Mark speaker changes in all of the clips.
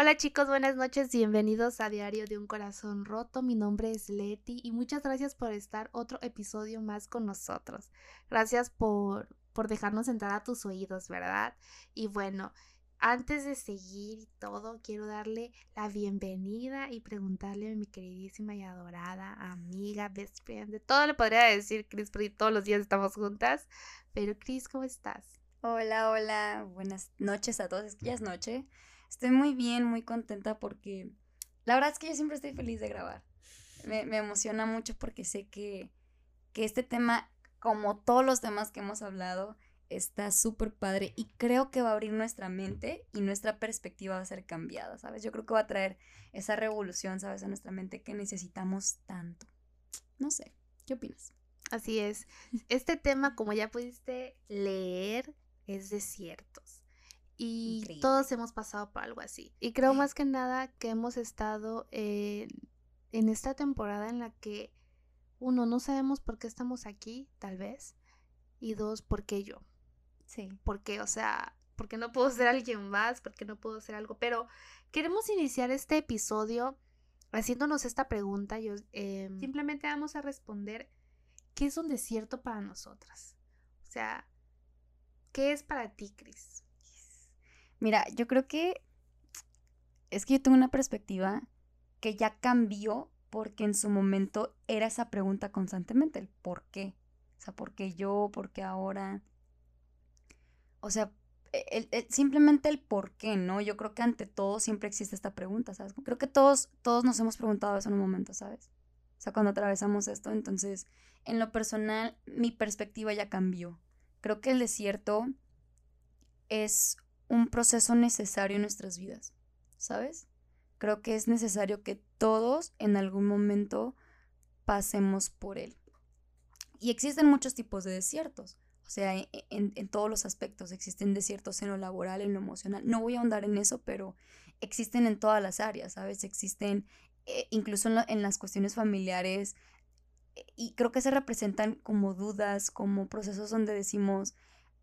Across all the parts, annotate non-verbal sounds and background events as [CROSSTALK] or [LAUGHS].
Speaker 1: Hola chicos, buenas noches, bienvenidos a Diario de un Corazón Roto. Mi nombre es Leti y muchas gracias por estar otro episodio más con nosotros. Gracias por, por dejarnos entrar a tus oídos, ¿verdad? Y bueno, antes de seguir todo, quiero darle la bienvenida y preguntarle a mi queridísima y adorada amiga, best de todo le podría decir Cris, porque todos los días estamos juntas. Pero Cris, ¿cómo estás?
Speaker 2: Hola, hola, buenas noches a todos, ya es noche. Estoy muy bien, muy contenta porque la verdad es que yo siempre estoy feliz de grabar. Me, emociona mucho porque sé que, que este tema, como todos los temas que hemos hablado, está súper padre y creo que va a abrir nuestra mente y nuestra perspectiva va a ser cambiada, ¿sabes? Yo creo que va a traer esa revolución, ¿sabes? A nuestra mente que necesitamos tanto. No sé, ¿qué opinas?
Speaker 1: Así es. Este tema, como ya pudiste leer, es desiertos. Y todos hemos pasado por algo así. Y creo más que nada que hemos estado en esta temporada en la que, uno, no sabemos por qué estamos aquí, tal vez. Y dos, ¿por qué yo? Sí. Porque, o sea, porque no puedo ser alguien más, porque no puedo ser algo. Pero queremos iniciar este episodio haciéndonos esta pregunta. Yo, em, simplemente vamos a responder, ¿qué es un desierto para nosotras? O sea, ¿qué es para ti, Cris?
Speaker 2: Mira, yo creo que es que yo tengo una perspectiva que ya cambió porque en su momento era esa pregunta constantemente, el por qué. O sea, ¿por qué yo? ¿Por qué ahora? O sea, e, simplemente el por qué, ¿no? Yo creo que ante todo siempre existe esta pregunta, ¿sabes? Creo que todos, todos nos hemos preguntado eso en un momento, ¿sabes? O sea, cuando atravesamos esto, entonces, en lo personal, mi perspectiva ya cambió. Creo que el desierto es un proceso necesario en nuestras vidas, ¿sabes? Creo que es necesario que todos en algún momento pasemos por él. Y existen muchos tipos de desiertos, o sea, e, e, en, todos los aspectos. Existen desiertos en lo laboral, en lo emocional. No voy a ahondar en eso, pero existen en todas las áreas, ¿sabes? Existen eh, incluso en, en las cuestiones familiares. Y creo que se representan como dudas, como procesos donde decimos,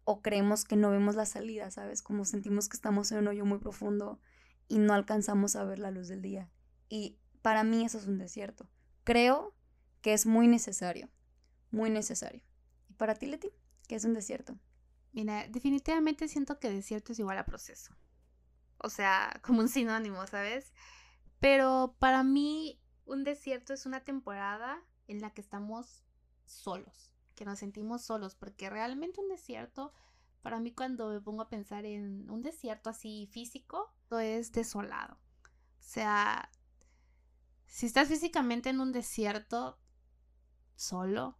Speaker 2: o creemos que no vemos la salida, ¿sabes? Como sentimos que estamos en un hoyo muy profundo y no alcanzamos a ver la luz del día. Y para mí eso es un desierto. Creo que es muy necesario, muy necesario. ¿Y para ti, Leti? ¿Qué es un desierto?
Speaker 1: Mira, definitivamente siento que desierto es igual a proceso. O sea, [LAUGHS] como un sinónimo, ¿sabes? Pero para mí un desierto es una temporada en la que estamos solos que nos sentimos solos, porque realmente un desierto, para mí cuando me pongo a pensar en un desierto así físico, es desolado. O sea, si estás físicamente en un desierto solo,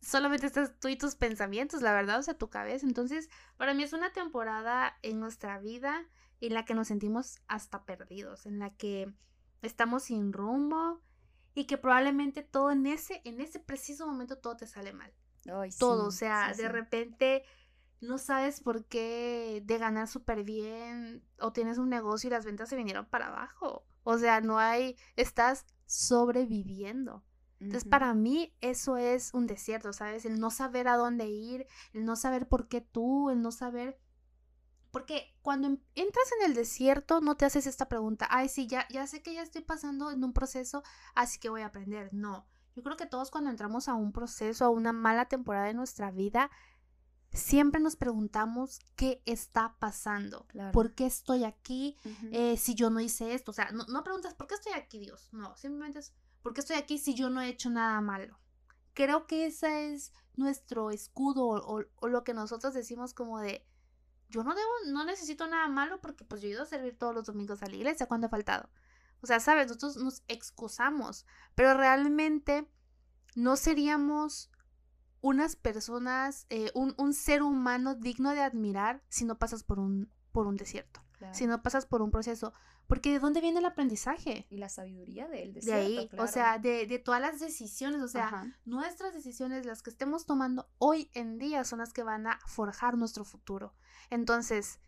Speaker 1: solamente estás tú y tus pensamientos, la verdad, o sea, tu cabeza. Entonces, para mí es una temporada en nuestra vida en la que nos sentimos hasta perdidos, en la que estamos sin rumbo, y que probablemente todo en ese, en ese preciso momento todo te sale mal. todo, o sea, de repente no sabes por qué de ganar súper bien o tienes un negocio y las ventas se vinieron para abajo. O sea, no hay, estás sobreviviendo. Entonces, para mí eso es un desierto, ¿sabes? El no saber a dónde ir, el no saber por qué tú, el no saber porque cuando em, entras en el desierto no te haces esta pregunta, ay, sí, ya, ya sé que ya estoy pasando en un proceso, así que voy a aprender. No, yo creo que todos cuando entramos a un proceso, a una mala temporada de nuestra vida, siempre nos preguntamos qué está pasando, por qué estoy aquí, eh, si yo no hice esto. O sea, no, no, preguntas, ¿por qué estoy aquí, Dios? No, simplemente es, ¿por qué estoy aquí si yo no he hecho nada malo? Creo que ese es nuestro escudo o, o lo que nosotros decimos como de, yo no debo, no necesito nada malo porque pues yo he ido a servir todos los domingos a la iglesia cuando ha faltado. O sea, sabes, nosotros nos excusamos, pero realmente no seríamos unas personas, eh, un, un, ser humano digno de admirar si no pasas por un, por un desierto, si no pasas por un proceso. Porque ¿de dónde viene el aprendizaje?
Speaker 2: Y la sabiduría del
Speaker 1: desierto. De ahí, o sea, de, de, todas las decisiones, o sea, nuestras decisiones, las que estemos tomando hoy en día son las que van a forjar nuestro futuro. Entonces,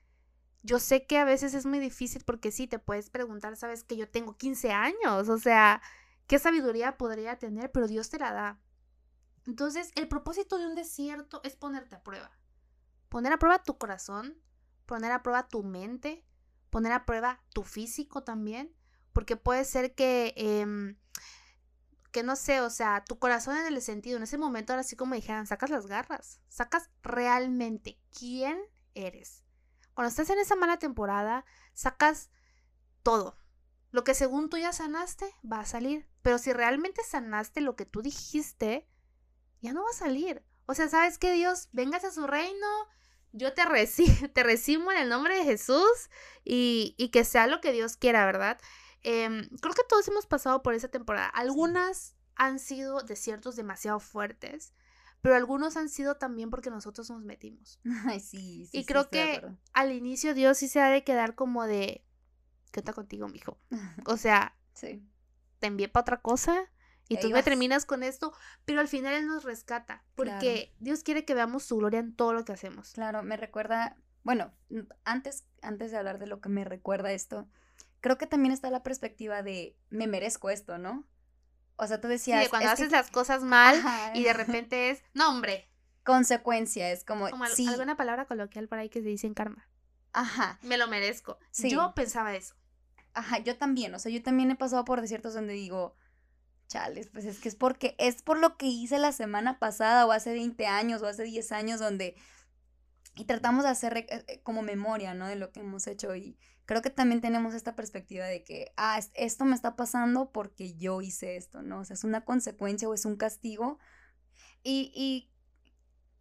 Speaker 1: yo sé que a veces es muy difícil porque sí, te puedes preguntar, sabes que yo tengo 15 años, o sea, ¿qué sabiduría podría tener? Pero Dios te la da. Entonces, el propósito de un desierto es ponerte a prueba. Poner a prueba tu corazón, poner a prueba tu mente, poner a prueba tu físico también, porque puede ser que, em, que no sé, o sea, tu corazón en el sentido, en ese momento, ahora sí como dijeran, sacas las garras, sacas realmente quién eres. Cuando estás en esa mala temporada, sacas todo. Lo que según tú ya sanaste, va a salir. Pero si realmente sanaste lo que tú dijiste, ya no va a salir. O sea, ¿sabes qué, Dios? Vengas a su reino, yo te, [LAUGHS] te recibo en el nombre de Jesús y, y, que sea lo que Dios quiera, ¿verdad? Em, creo que todos hemos pasado por esa temporada. Algunas han sido desiertos demasiado fuertes, pero algunos han sido también porque nosotros nos metimos. [LAUGHS]
Speaker 2: Ay, sí, sí.
Speaker 1: Y creo que al inicio Dios sí se ha de quedar como de, ¿qué está contigo, mijo? [LAUGHS] O sea,
Speaker 2: sí.
Speaker 1: te envié para otra cosa y tú me terminas con esto, pero al final Él nos rescata, porque Dios quiere que veamos su gloria en todo lo que hacemos.
Speaker 2: Claro, me recuerda, bueno, antes, antes de hablar de lo que me recuerda esto, creo que también está la perspectiva de me merezco esto, ¿no? O sea, tú decías...
Speaker 1: Sí, cuando haces las [LAUGHS] cosas mal y de repente es, no, hombre.
Speaker 2: Consecuencia, es como...
Speaker 1: Como alguna palabra coloquial por ahí que se dice en karma.
Speaker 2: Ajá.
Speaker 1: Me lo merezco. Yo pensaba eso.
Speaker 2: Ajá, yo también, o sea, yo también he pasado por desiertos donde digo, chales, pues es que es porque es por lo que hice la semana pasada o hace 20 años o hace 10 años donde y tratamos de hacer eh, eh, como memoria, ¿no? De lo que hemos hecho y creo que también tenemos esta perspectiva de que, ah, esto me está pasando porque yo hice esto, ¿no? O sea, es una consecuencia o es un castigo y, y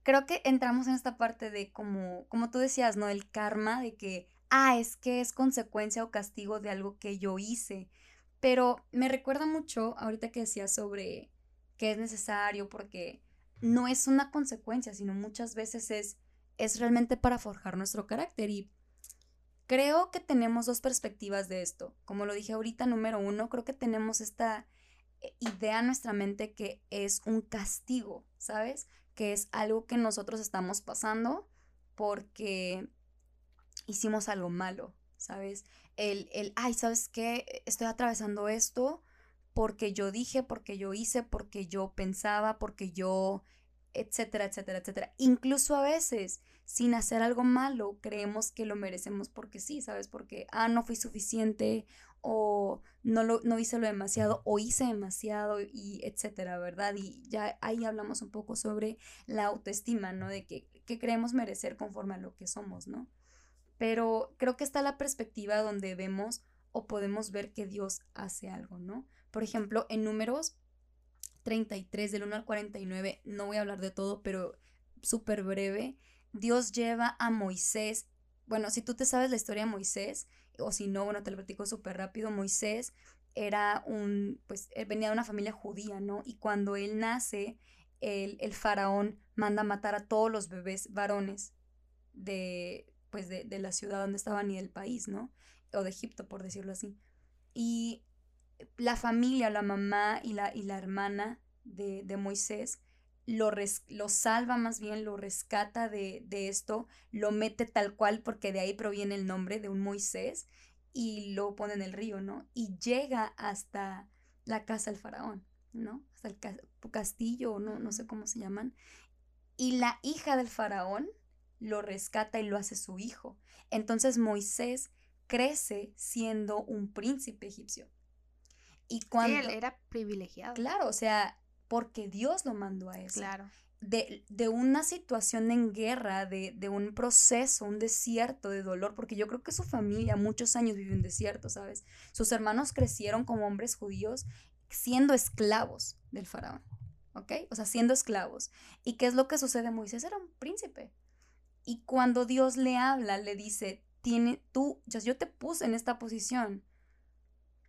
Speaker 2: creo que entramos en esta parte de como, como tú decías, ¿no? El karma de que, ah, es que es consecuencia o castigo de algo que yo hice. Pero me recuerda mucho ahorita que decías sobre que es necesario porque no es una consecuencia, sino muchas veces es, es realmente para forjar nuestro carácter. Y creo que tenemos dos perspectivas de esto. Como lo dije ahorita, número uno, creo que tenemos esta eh, idea en nuestra mente que es un castigo, ¿sabes? Que es algo que nosotros estamos pasando porque hicimos algo malo, ¿sabes? El, el, ay, ¿sabes qué? Estoy atravesando esto porque yo dije, porque yo hice, porque yo pensaba, porque yo, etcétera, etcétera, etcétera. Incluso a veces, sin hacer algo malo, creemos que lo merecemos porque sí, ¿sabes? Porque, ah, no fui suficiente o no, lo, no hice lo demasiado o hice demasiado y etcétera, ¿verdad? Y ya ahí hablamos un poco sobre la autoestima, ¿no? De que, que creemos merecer conforme a lo que somos, ¿no? Pero creo que está la perspectiva donde vemos o podemos ver que Dios hace algo, ¿no? Por ejemplo, en números 33 del 1 al 49, no voy a hablar de todo, pero súper breve, Dios lleva a Moisés, bueno, si tú te sabes la historia de Moisés, o si no, bueno, te lo platico súper rápido, Moisés era un, pues, venía de una familia judía, ¿no? Y cuando él nace, el, el faraón manda matar a todos los bebés varones de, pues de, la ciudad donde estaban y del país, ¿no? O de Egipto, por decirlo así. Y la familia, la mamá y la, y la hermana de, Moisés lo, lo, salva más bien, lo rescata de, de, esto, lo mete tal cual porque de ahí proviene el nombre de un Moisés y lo pone en el río, ¿no? Y llega hasta la casa del faraón, ¿no? Hasta el castillo, no, no sé cómo se llaman. Y la hija del faraón lo rescata y lo hace su hijo. Entonces Moisés crece siendo un príncipe egipcio. Y cuando...
Speaker 1: él era privilegiado.
Speaker 2: Claro, o sea, porque Dios lo mandó a eso.
Speaker 1: Claro.
Speaker 2: De, de una situación en guerra, de, de, un proceso, un desierto de dolor, porque yo creo que su familia muchos años vivió en desierto, ¿sabes? Sus hermanos crecieron como hombres judíos siendo esclavos del faraón, ¿ok? O sea, siendo esclavos. ¿Y qué es lo que sucede? Moisés era un príncipe. Y cuando Dios le habla, le dice, tiene tú, yo te puse en esta posición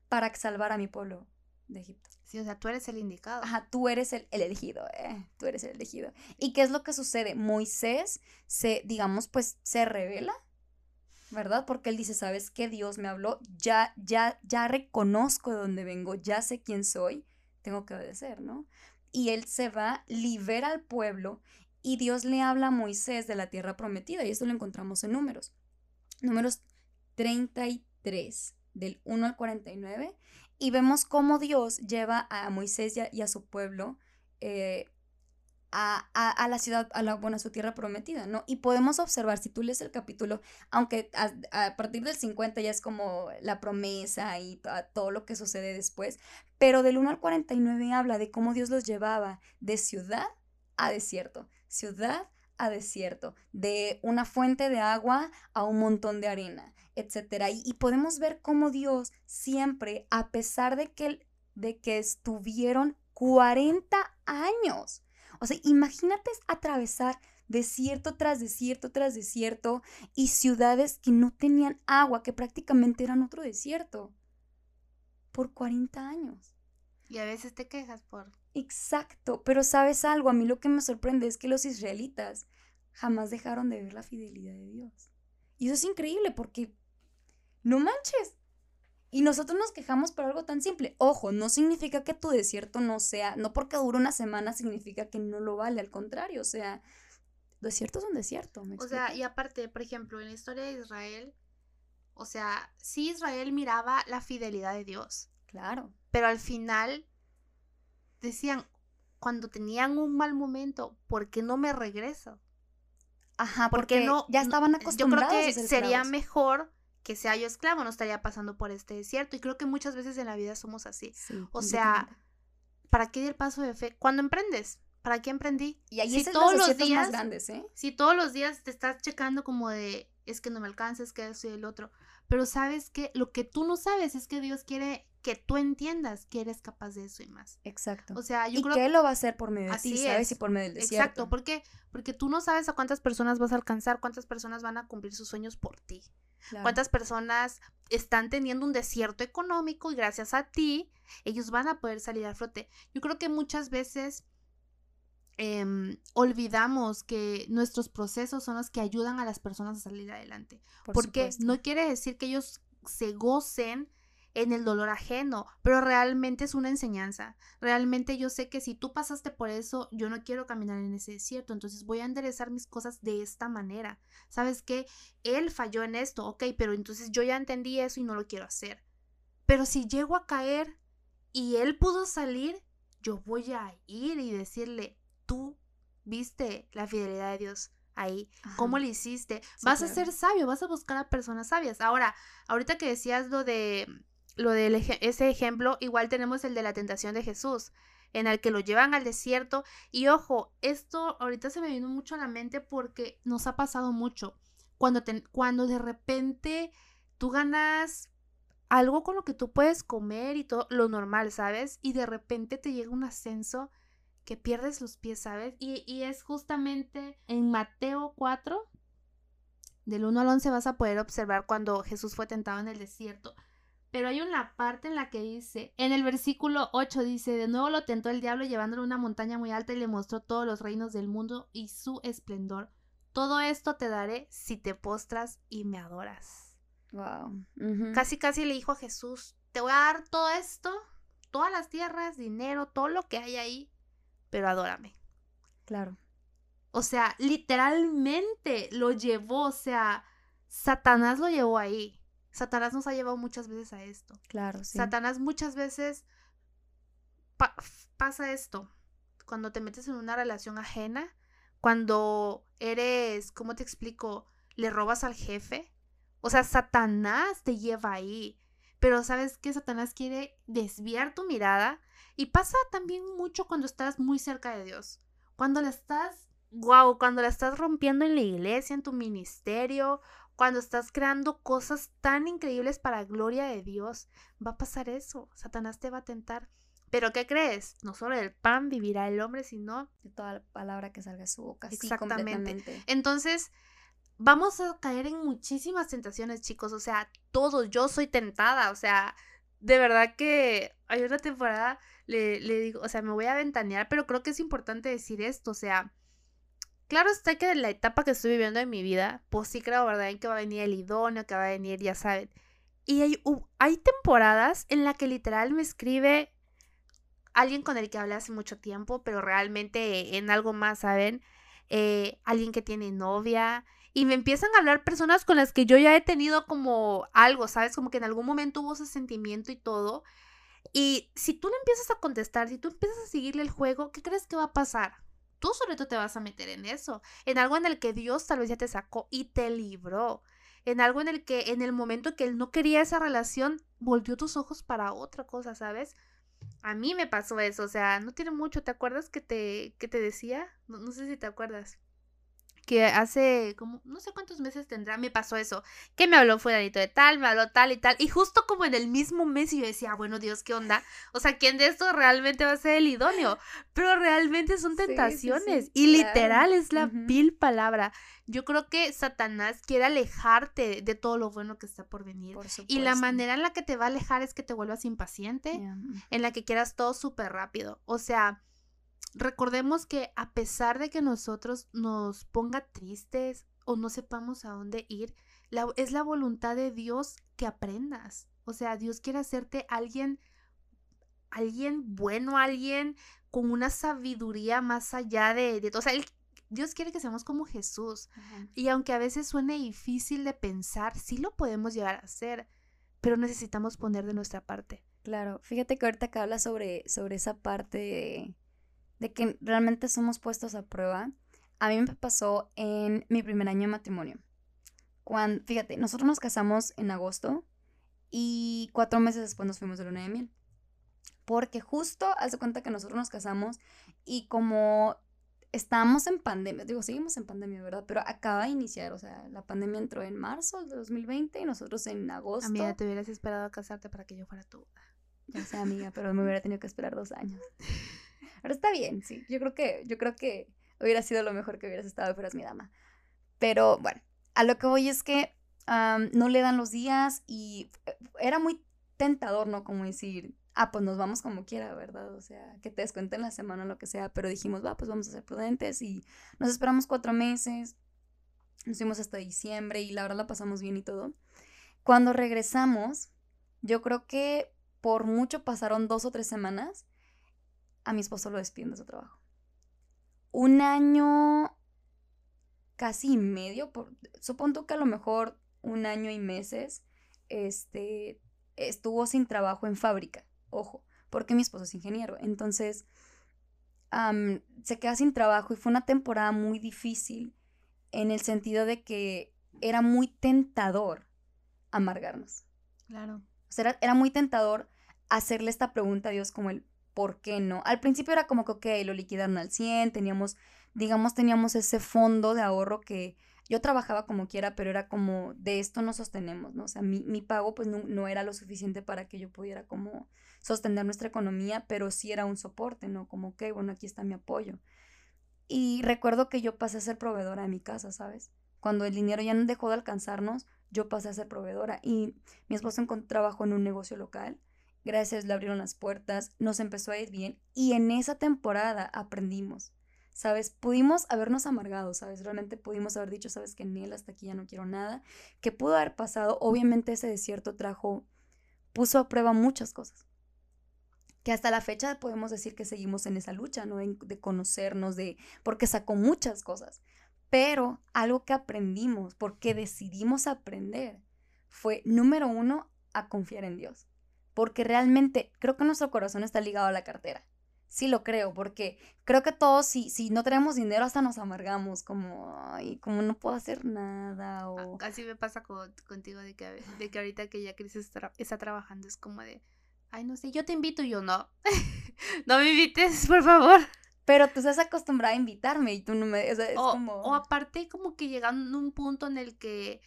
Speaker 2: para salvar a mi pueblo de Egipto.
Speaker 1: Sí, o sea, tú eres el indicado.
Speaker 2: Ajá, tú eres el, elegido, eh, tú eres el elegido. ¿Y qué es lo que sucede? Moisés se, digamos, pues se revela, ¿verdad? Porque él dice, ¿sabes qué? Dios me habló, ya, ya, ya reconozco de dónde vengo, ya sé quién soy, tengo que obedecer, ¿no? Y él se va, libera al pueblo y Dios le habla a Moisés de la tierra prometida, y esto lo encontramos en números. Números 33, del 1 al 49, y vemos cómo Dios lleva a Moisés y a, su pueblo eh, a, la ciudad, a la, buena su tierra prometida, ¿no? Y podemos observar, si tú lees el capítulo, aunque a, partir del 50 ya es como la promesa y todo lo que sucede después, pero del 1 al 49 habla de cómo Dios los llevaba de ciudad a desierto, ciudad a desierto, de una fuente de agua a un montón de arena, etc. Y, y podemos ver cómo Dios siempre, a pesar de que, de que estuvieron 40 años, o sea, imagínate atravesar desierto tras desierto tras desierto y ciudades que no tenían agua, que prácticamente eran otro desierto. Por 40 años.
Speaker 1: Y a veces te quejas por...
Speaker 2: Exacto, pero sabes algo, a mí lo que me sorprende es que los israelitas jamás dejaron de ver la fidelidad de Dios. Y eso es increíble porque, no manches, y nosotros nos quejamos por algo tan simple. Ojo, no significa que tu desierto no sea, no porque dure una semana significa que no lo vale, al contrario, o sea, desierto es un desierto.
Speaker 1: o sea, y aparte, por ejemplo, en la historia de Israel, o sea, sí Israel miraba la fidelidad de Dios.
Speaker 2: Claro.
Speaker 1: Pero al final decían, cuando tenían un mal momento, ¿por qué no me regreso?
Speaker 2: Ajá, porque, no, ya estaban acostumbrados.
Speaker 1: Yo creo que sería mejor que sea yo esclavo, no estaría pasando por este desierto. Y creo que muchas veces en la vida somos así. o sea, ¿para qué di el paso de fe? Cuando emprendes, ¿para qué emprendí?
Speaker 2: Y ahí si todos los días, más grandes, ¿eh?
Speaker 1: Si todos los días te estás checando como de, es que no me alcanza, es que eso y el otro. Pero sabes que lo que tú no sabes es que Dios quiere que tú entiendas que eres capaz de eso y más.
Speaker 2: Exacto.
Speaker 1: O sea, yo
Speaker 2: y
Speaker 1: creo
Speaker 2: que Él lo va a hacer por medio de ti, ¿sabes? Y por medio del desierto.
Speaker 1: Exacto, ¿por qué? Porque tú no sabes a cuántas personas vas a alcanzar, cuántas personas van a cumplir sus sueños por ti. ¿Cuántas personas están teniendo un desierto económico y gracias a ti ellos van a poder salir a flote? Yo creo que muchas veces em, olvidamos que nuestros procesos son los que ayudan a las personas a salir adelante. porque no quiere decir que ellos se gocen en el dolor ajeno, pero realmente es una enseñanza. Realmente yo sé que si tú pasaste por eso, yo no quiero caminar en ese desierto, entonces voy a enderezar mis cosas de esta manera. ¿Sabes qué? Él falló en esto, ok, pero entonces yo ya entendí eso y no lo quiero hacer. Pero si llego a caer y él pudo salir, yo voy a ir y decirle, tú viste la fidelidad de Dios ahí. ¿Cómo le hiciste? vas a ser sabio, vas a buscar a personas sabias. Ahora, ahorita que decías lo de lo de ese ejemplo, igual tenemos el de la tentación de Jesús, en el que lo llevan al desierto. Y ojo, esto ahorita se me vino mucho a la mente porque nos ha pasado mucho. Cuando, cuando de repente tú ganas algo con lo que tú puedes comer y todo lo normal, ¿sabes? Y de repente te llega un ascenso que pierdes los pies, ¿sabes? Y, y es justamente en Mateo 4, del 1 al 11 vas a poder observar cuando Jesús fue tentado en el desierto. Pero hay una parte en la que dice, en el versículo 8 dice, de nuevo lo tentó el diablo llevándolo a una montaña muy alta y le mostró todos los reinos del mundo y su esplendor. Todo esto te daré si te postras y me adoras.
Speaker 2: Wow.
Speaker 1: Casi casi le dijo a Jesús, te voy a dar todo esto, todas las tierras, dinero, todo lo que hay ahí, pero adórame.
Speaker 2: Claro.
Speaker 1: O sea, literalmente lo llevó, o sea, Satanás lo llevó ahí. Satanás nos ha llevado muchas veces a esto.
Speaker 2: Claro, sí.
Speaker 1: Satanás muchas veces pasa esto. Cuando te metes en una relación ajena, cuando eres, ¿cómo te explico? Le robas al jefe. O sea, Satanás te lleva ahí. Pero sabes que Satanás quiere desviar tu mirada. Y pasa también mucho cuando estás muy cerca de Dios. Cuando la estás, wow, cuando la estás rompiendo en la iglesia, en tu ministerio, cuando estás creando cosas tan increíbles para gloria de Dios, va a pasar eso. Satanás te va a tentar. Pero ¿qué crees? No solo del pan vivirá el hombre, sino
Speaker 2: de toda la palabra que salga de su boca.
Speaker 1: Exactamente. Entonces, vamos a caer en muchísimas tentaciones, chicos. O sea, todos. Yo soy tentada. O sea, de verdad que hay una temporada, le, le digo, o sea, me voy a ventanear, pero creo que es importante decir esto. O sea, Claro está que en la etapa que estoy viviendo en mi vida, pues sí creo, ¿verdad? En que va a venir el idóneo, que va a venir, ya saben. Y hay, hay temporadas en la que literal me escribe alguien con el que hablé hace mucho tiempo, pero realmente en algo más, ¿saben? Eh, alguien que tiene novia. Y me empiezan a hablar personas con las que yo ya he tenido como algo, ¿sabes? Como que en algún momento hubo ese sentimiento y todo. Y si tú le empiezas a contestar, si tú empiezas a seguirle el juego, ¿qué crees que va a pasar? Tú solito te vas a meter en eso, en algo en el que Dios tal vez ya te sacó y te libró, en algo en el que en el momento que él no quería esa relación, volvió tus ojos para otra cosa, ¿sabes? A mí me pasó eso, o sea, no tiene mucho, ¿te acuerdas que te, que te decía? No, no sé si te acuerdas que hace como no sé cuántos meses tendrá, me pasó eso, que me habló fulanito de tal, me habló tal y tal, y justo como en el mismo mes y yo decía, bueno, Dios, ¿qué onda? O sea, ¿quién de estos realmente va a ser el idóneo? Pero realmente son tentaciones y literal es la vil palabra. Yo creo que Satanás quiere alejarte de todo lo bueno que está por venir. y la manera en la que te va a alejar es que te vuelvas impaciente, en la que quieras todo súper rápido. O sea, recordemos que a pesar de que nosotros nos ponga tristes o no sepamos a dónde ir, es la voluntad de Dios que aprendas. O sea, Dios quiere hacerte alguien, alguien bueno, alguien con una sabiduría más allá de, de o sea, Dios quiere que seamos como Jesús. Y aunque a veces suene difícil de pensar, sí lo podemos llegar a hacer, pero necesitamos poner de nuestra parte.
Speaker 2: Claro, fíjate que ahorita que hablas sobre, sobre esa parte de, de que realmente somos puestos a prueba, a mí me pasó en mi primer año de matrimonio. Cuando, fíjate, nosotros nos casamos en agosto y cuatro meses después nos fuimos de luna de miel. Porque justo hace cuenta que nosotros nos casamos y como estábamos en pandemia, digo, seguimos en pandemia, ¿verdad? Pero acaba de iniciar, o sea, la pandemia entró en marzo de 2020 y nosotros en agosto.
Speaker 1: Amiga, te hubieras esperado a casarte para que yo fuera tú.
Speaker 2: Ya sé, amiga, pero me hubiera tenido que esperar dos años. [LAUGHS] Pero está bien, sí. Yo creo que, yo creo que hubiera sido lo mejor que hubieras estado fueras mi dama. Pero bueno, a lo que voy es que no le dan los días y eh, era muy tentador, ¿no? Como decir, ah, pues nos vamos como quiera, ¿verdad? O sea, que te descuenten la semana o lo que sea, pero dijimos, va, pues vamos a ser prudentes y nos esperamos cuatro meses, nos fuimos hasta diciembre y la verdad la pasamos bien y todo. Cuando regresamos, yo creo que por mucho pasaron dos o tres semanas a mi esposo lo despiden de su trabajo. Un año casi medio, por, supongo que a lo mejor un año y meses, este, estuvo sin trabajo en fábrica, ojo, porque mi esposo es ingeniero. Entonces, se queda sin trabajo y fue una temporada muy difícil en el sentido de que era muy tentador amargarnos.
Speaker 1: Claro.
Speaker 2: O sea, era, era muy tentador hacerle esta pregunta a Dios como el, ¿por qué no? Al principio era como que, ok, lo liquidaron al 100, teníamos, digamos, teníamos ese fondo de ahorro que yo trabajaba como quiera, pero era como, de esto no sostenemos, ¿no? O sea, mi, pago pues no, era lo suficiente para que yo pudiera como sostener nuestra economía, pero sí era un soporte, ¿no? Como, ok, bueno, aquí está mi apoyo. Y recuerdo que yo pasé a ser proveedora de mi casa, ¿sabes? Cuando el dinero ya no dejó de alcanzarnos, yo pasé a ser proveedora y mi esposo trabajo en un negocio local Gracias, le abrieron las puertas, nos empezó a ir bien y en esa temporada aprendimos. ¿Sabes? Pudimos habernos amargado, ¿sabes? Realmente pudimos haber dicho, ¿sabes? Que en él hasta aquí ya no quiero nada. Que pudo haber pasado. Obviamente ese desierto trajo, puso a prueba muchas cosas. Que hasta la fecha podemos decir que seguimos en esa lucha, ¿no? De, conocernos, de, porque sacó muchas cosas. Pero algo que aprendimos, porque decidimos aprender, fue, número uno, a confiar en Dios porque realmente creo que nuestro corazón está ligado a la cartera. Sí lo creo, porque creo que todos, si, si no tenemos dinero, hasta nos amargamos, como, ay, como no puedo hacer nada, o...
Speaker 1: Así me pasa contigo, de que, de que ahorita que ya Cris está, está trabajando, es como de, ay, no sé, yo te invito y yo no. [LAUGHS] no me invites, por favor.
Speaker 2: Pero tú estás acostumbrada a invitarme y tú no me... O, sea, es como...
Speaker 1: o aparte como que llegando a un punto en el que,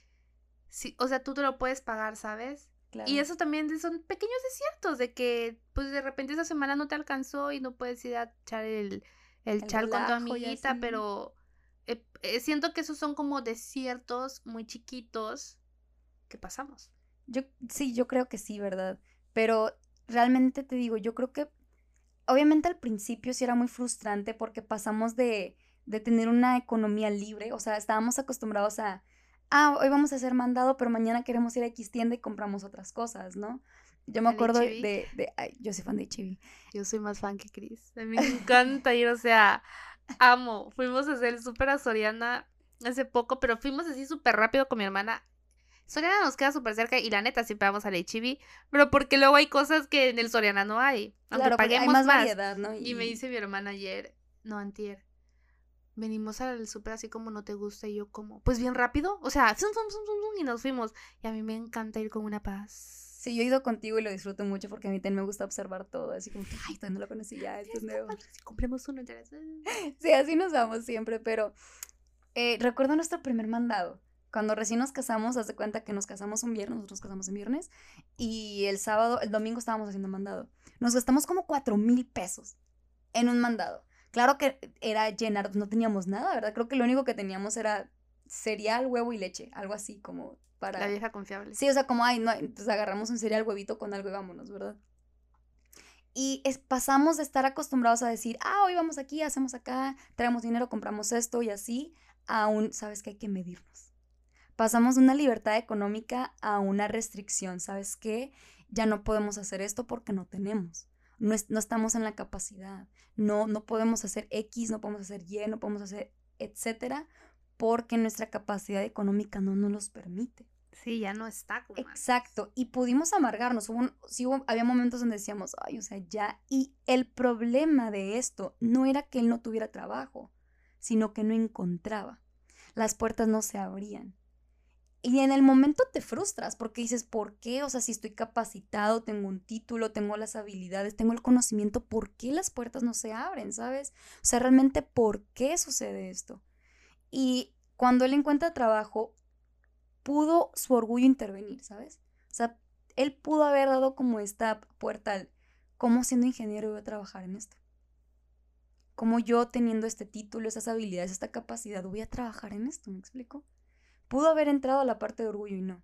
Speaker 1: sí, o sea, tú te lo puedes pagar, ¿sabes? Y eso también son pequeños desiertos de que pues de repente esa semana no te alcanzó y no puedes ir a echar el, el, chal con tu amiguita, pero eh, eh, siento que esos son como desiertos muy chiquitos que pasamos.
Speaker 2: Yo sí, yo creo que sí, ¿verdad? Pero realmente te digo, yo creo que obviamente al principio sí era muy frustrante porque pasamos de, de tener una economía libre, o sea, estábamos acostumbrados a ah, hoy vamos a hacer mandado, pero mañana queremos ir a X tienda y compramos otras cosas, ¿no? Yo me acuerdo de, de, ay, yo soy fan de Chibi.
Speaker 1: Yo soy más fan que Chris. A mí me encanta ir, o sea, amo. Fuimos a hacer el súper a Soriana hace poco, pero fuimos así súper rápido con mi hermana. Soriana nos queda súper cerca y la neta siempre vamos a la Chibi, pero porque luego hay cosas que en el Soriana no hay. Aunque paguemos hay más, variedad, ¿no? Y... y me dice mi hermana ayer, no, antier, venimos al súper así como no te gusta y yo como, pues bien rápido, o sea, zum, zum, zum, y nos fuimos. Y a mí me encanta ir con una paz.
Speaker 2: Sí, yo he ido contigo y lo disfruto mucho porque a mí también me gusta observar todo, así como que, ay, todavía no lo conocí ya, esto es nuevo.
Speaker 1: Si compremos uno, [LAUGHS]
Speaker 2: Sí, así nos vamos siempre, pero eh, recuerdo nuestro primer mandado. Cuando recién nos casamos, haz de cuenta que nos casamos un viernes, nosotros nos casamos en viernes, y el sábado, el domingo estábamos haciendo mandado. Nos gastamos como cuatro mil pesos en un mandado. Claro que era llenar, no teníamos nada, ¿verdad? Creo que lo único que teníamos era cereal, huevo y leche, algo así como para...
Speaker 1: La vieja confiable.
Speaker 2: Sí, o sea, como, ay, no, entonces agarramos un cereal, huevito con algo y vámonos, ¿verdad? Y es, pasamos de estar acostumbrados a decir, ah, hoy vamos aquí, hacemos acá, traemos dinero, compramos esto y así, a un, ¿sabes que Hay que medirnos pasamos de una libertad económica a una restricción. ¿Sabes qué? Ya no podemos hacer esto porque no tenemos. No, no, estamos en la capacidad. No, no podemos hacer X, no podemos hacer Y, no podemos hacer etcétera, porque nuestra capacidad económica no nos los permite.
Speaker 1: Sí, ya no está.
Speaker 2: Como Exacto. Y pudimos amargarnos. Hubo, sí, había momentos donde decíamos, ay, o sea, ya. Y el problema de esto no era que él no tuviera trabajo, sino que no encontraba. Las puertas no se abrían. Y en el momento te frustras porque dices, ¿por qué? O sea, si estoy capacitado, tengo un título, tengo las habilidades, tengo el conocimiento, ¿por qué las puertas no se abren? ¿Sabes? O sea, realmente, ¿por qué sucede esto? Y cuando él encuentra trabajo, pudo su orgullo intervenir, ¿sabes? O sea, él pudo haber dado como esta puerta al, ¿cómo siendo ingeniero voy a trabajar en esto? ¿Cómo yo teniendo este título, esas habilidades, esta capacidad, voy a trabajar en esto? ¿Me explico? Pudo haber entrado a la parte de orgullo y no.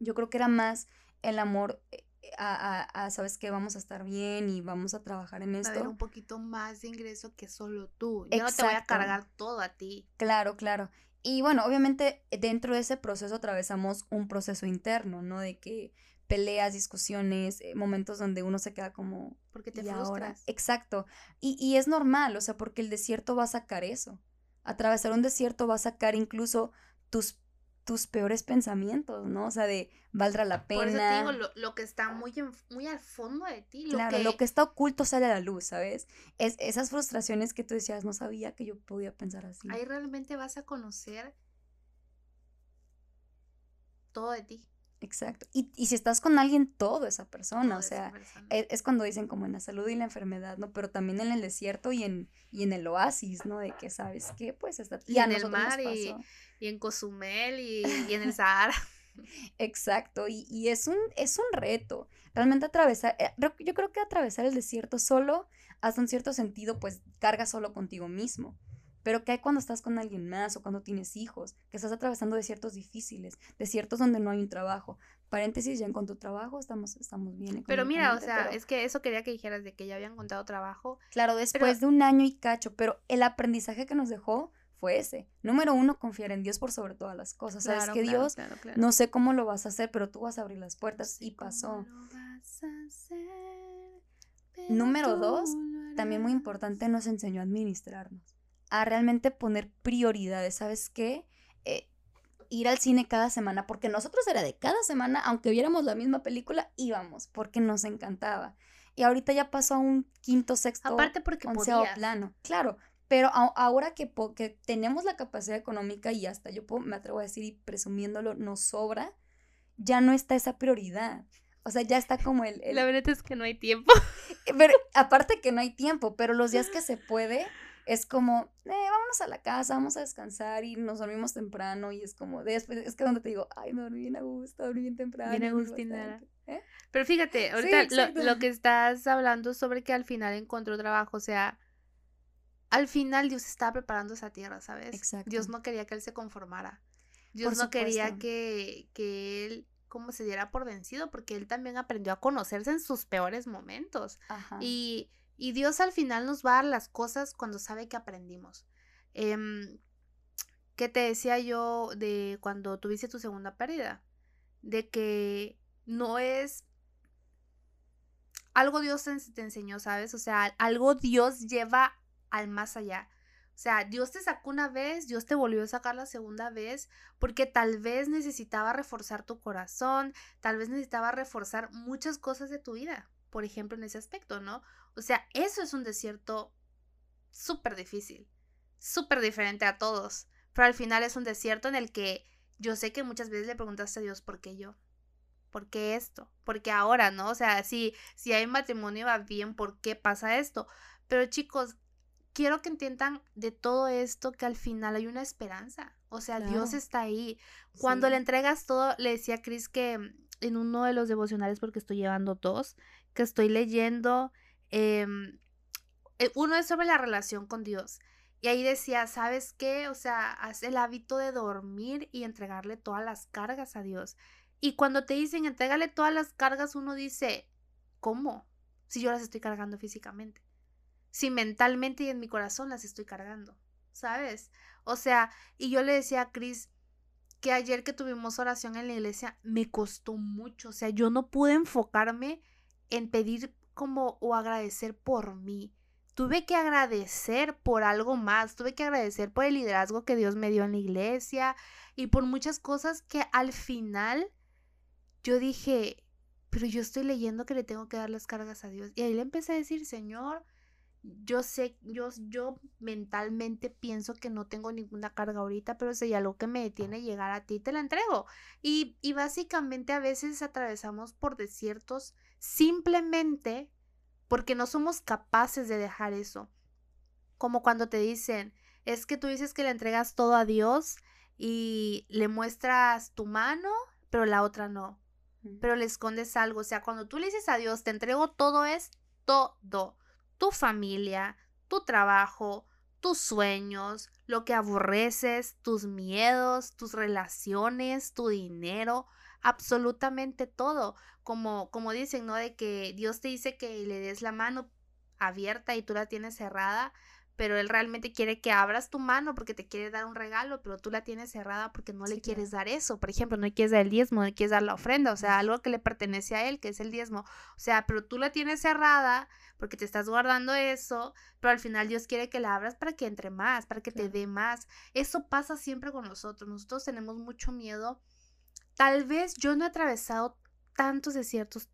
Speaker 2: Yo creo que era más el amor eh, a, sabes que vamos a estar bien y vamos a trabajar en esto. A
Speaker 1: un poquito más de ingreso que solo tú. Yo no te voy a cargar todo a ti.
Speaker 2: Claro, claro. Y bueno, obviamente dentro de ese proceso atravesamos un proceso interno, ¿no? De que peleas, discusiones, eh, momentos donde uno se queda como...
Speaker 1: Porque te frustras.
Speaker 2: Exacto. Y, y es normal, o sea, porque el desierto va a sacar eso. Atravesar un desierto va a sacar incluso tus, tus peores pensamientos, ¿no? O sea, de valdrá la pena. Por eso
Speaker 1: te digo, lo, que está muy, muy al fondo de ti.
Speaker 2: Lo claro, lo que está oculto sale a la luz, ¿sabes? Es esas frustraciones que tú decías, no sabía que yo podía pensar así.
Speaker 1: Ahí realmente vas a conocer todo de ti.
Speaker 2: Exacto. Y, si estás con alguien, todo esa persona, o sea, e, Es, cuando dicen como en la salud y la enfermedad, ¿no? Pero también en el desierto y en, y en el oasis, ¿no? De que, ¿sabes qué? Pues está...
Speaker 1: Y, en el mar y, en Cozumel [LAUGHS] y, en el Sahara.
Speaker 2: Exacto, y, es, un, es un reto. Realmente atravesar, eh, yo creo que atravesar el desierto solo, hasta un cierto sentido, pues carga solo contigo mismo. Pero ¿qué hay cuando estás con alguien más o cuando tienes hijos? Que estás atravesando desiertos difíciles, desiertos donde no hay un trabajo. Paréntesis, ya encontró trabajo, estamos, estamos bien.
Speaker 1: Pero mira, o sea, es que eso quería que dijeras de que ya habían encontrado trabajo.
Speaker 2: Claro, después de un año y cacho, pero el aprendizaje que nos dejó fue ese. Número uno, confiar en Dios por sobre todas las cosas. Sabes que Dios, no sé cómo lo vas a hacer, pero tú vas a abrir las puertas y pasó. Número dos, también muy importante, nos enseñó a administrarnos a realmente poner prioridades, ¿sabes qué? Eh, ir al cine cada semana, porque nosotros era de cada semana, aunque viéramos la misma película, íbamos, porque nos encantaba. Y ahorita ya pasó a un quinto, sexto,
Speaker 1: Aparte porque
Speaker 2: plano. Claro, pero ahora que, que, tenemos la capacidad económica y hasta yo me atrevo a decir y presumiéndolo, nos sobra, ya no está esa prioridad. O sea, ya está como el, el...
Speaker 1: La verdad es que no hay tiempo. [LAUGHS]
Speaker 2: Pero aparte que no hay tiempo, pero los días que se puede, es como, eh, vámonos a la casa, vamos a descansar y nos dormimos temprano y es como, después, es que donde te digo, ay, me dormí bien a gusto, dormí bien temprano.
Speaker 1: Bien a ¿Eh? Pero fíjate, ahorita lo, que estás hablando sobre que al final encontró trabajo, o sea, al final Dios estaba preparando esa tierra, ¿sabes? Exacto. Dios no quería que él se conformara. Dios no quería que, que él como se diera por vencido, porque él también aprendió a conocerse en sus peores momentos. Ajá. Y y Dios al final nos va a dar las cosas cuando sabe que aprendimos. Eh, ¿Qué te decía yo de cuando tuviste tu segunda pérdida? De que no es algo Dios te, enseñó, ¿sabes? O sea, algo Dios lleva al más allá. O sea, Dios te sacó una vez, Dios te volvió a sacar la segunda vez, porque tal vez necesitaba reforzar tu corazón, tal vez necesitaba reforzar muchas cosas de tu vida, por ejemplo, en ese aspecto, ¿no? O sea, eso es un desierto súper difícil. súper diferente a todos, pero al final es un desierto en el que yo sé que muchas veces le preguntaste a Dios, ¿por qué yo? ¿Por qué esto? ¿Por qué ahora, no? O sea, si, si hay matrimonio va bien, ¿por qué pasa esto? Pero chicos, quiero que entiendan de todo esto que al final hay una esperanza. O sea, Dios está ahí. Cuando le entregas todo, le decía a Cris que en uno de los devocionales, porque estoy llevando dos, que estoy leyendo, eh, uno es sobre la relación con Dios. Y ahí decía, ¿sabes qué? O sea, haz el hábito de dormir y entregarle todas las cargas a Dios. Y cuando te dicen, entrégale todas las cargas, uno dice, ¿cómo? Si yo las estoy cargando físicamente. Si mentalmente y en mi corazón las estoy cargando, ¿sabes? O sea, y yo le decía a Cris que ayer que tuvimos oración en la iglesia me costó mucho. O sea, yo no pude enfocarme en pedir como o agradecer por mí tuve que agradecer por algo más, tuve que agradecer por el liderazgo que Dios me dio en la iglesia y por muchas cosas que al final yo dije, pero yo estoy leyendo que le tengo que dar las cargas a Dios. Y ahí le empecé a decir, Señor, yo sé, yo, yo mentalmente pienso que no tengo ninguna carga ahorita, pero si algo que me detiene llegar a ti, te la entrego. Y, y básicamente a veces atravesamos por desiertos simplemente porque no somos capaces de dejar eso. Como cuando te dicen, es que tú dices que le entregas todo a Dios y le muestras tu mano, pero la otra no. Pero le escondes algo. O sea, cuando tú le dices a Dios, te entrego todo es todo. Tu familia, tu trabajo, tus sueños, lo que aborreces, tus miedos, tus relaciones, tu dinero, absolutamente todo. Como, como dicen, ¿no? De que Dios te dice que le des la mano abierta y tú la tienes cerrada, pero Él realmente quiere que abras tu mano porque te quiere dar un regalo, pero tú la tienes cerrada porque no le quieres dar eso. Por ejemplo, no quieres dar el diezmo, no quieres dar la ofrenda, o sea, algo que le pertenece a Él, que es el diezmo. O sea, pero tú la tienes cerrada porque te estás guardando eso, pero al final Dios quiere que la abras para que entre más, para que te dé más. Eso pasa siempre con nosotros. Nosotros tenemos mucho miedo Tal vez yo no he atravesado tantos desiertos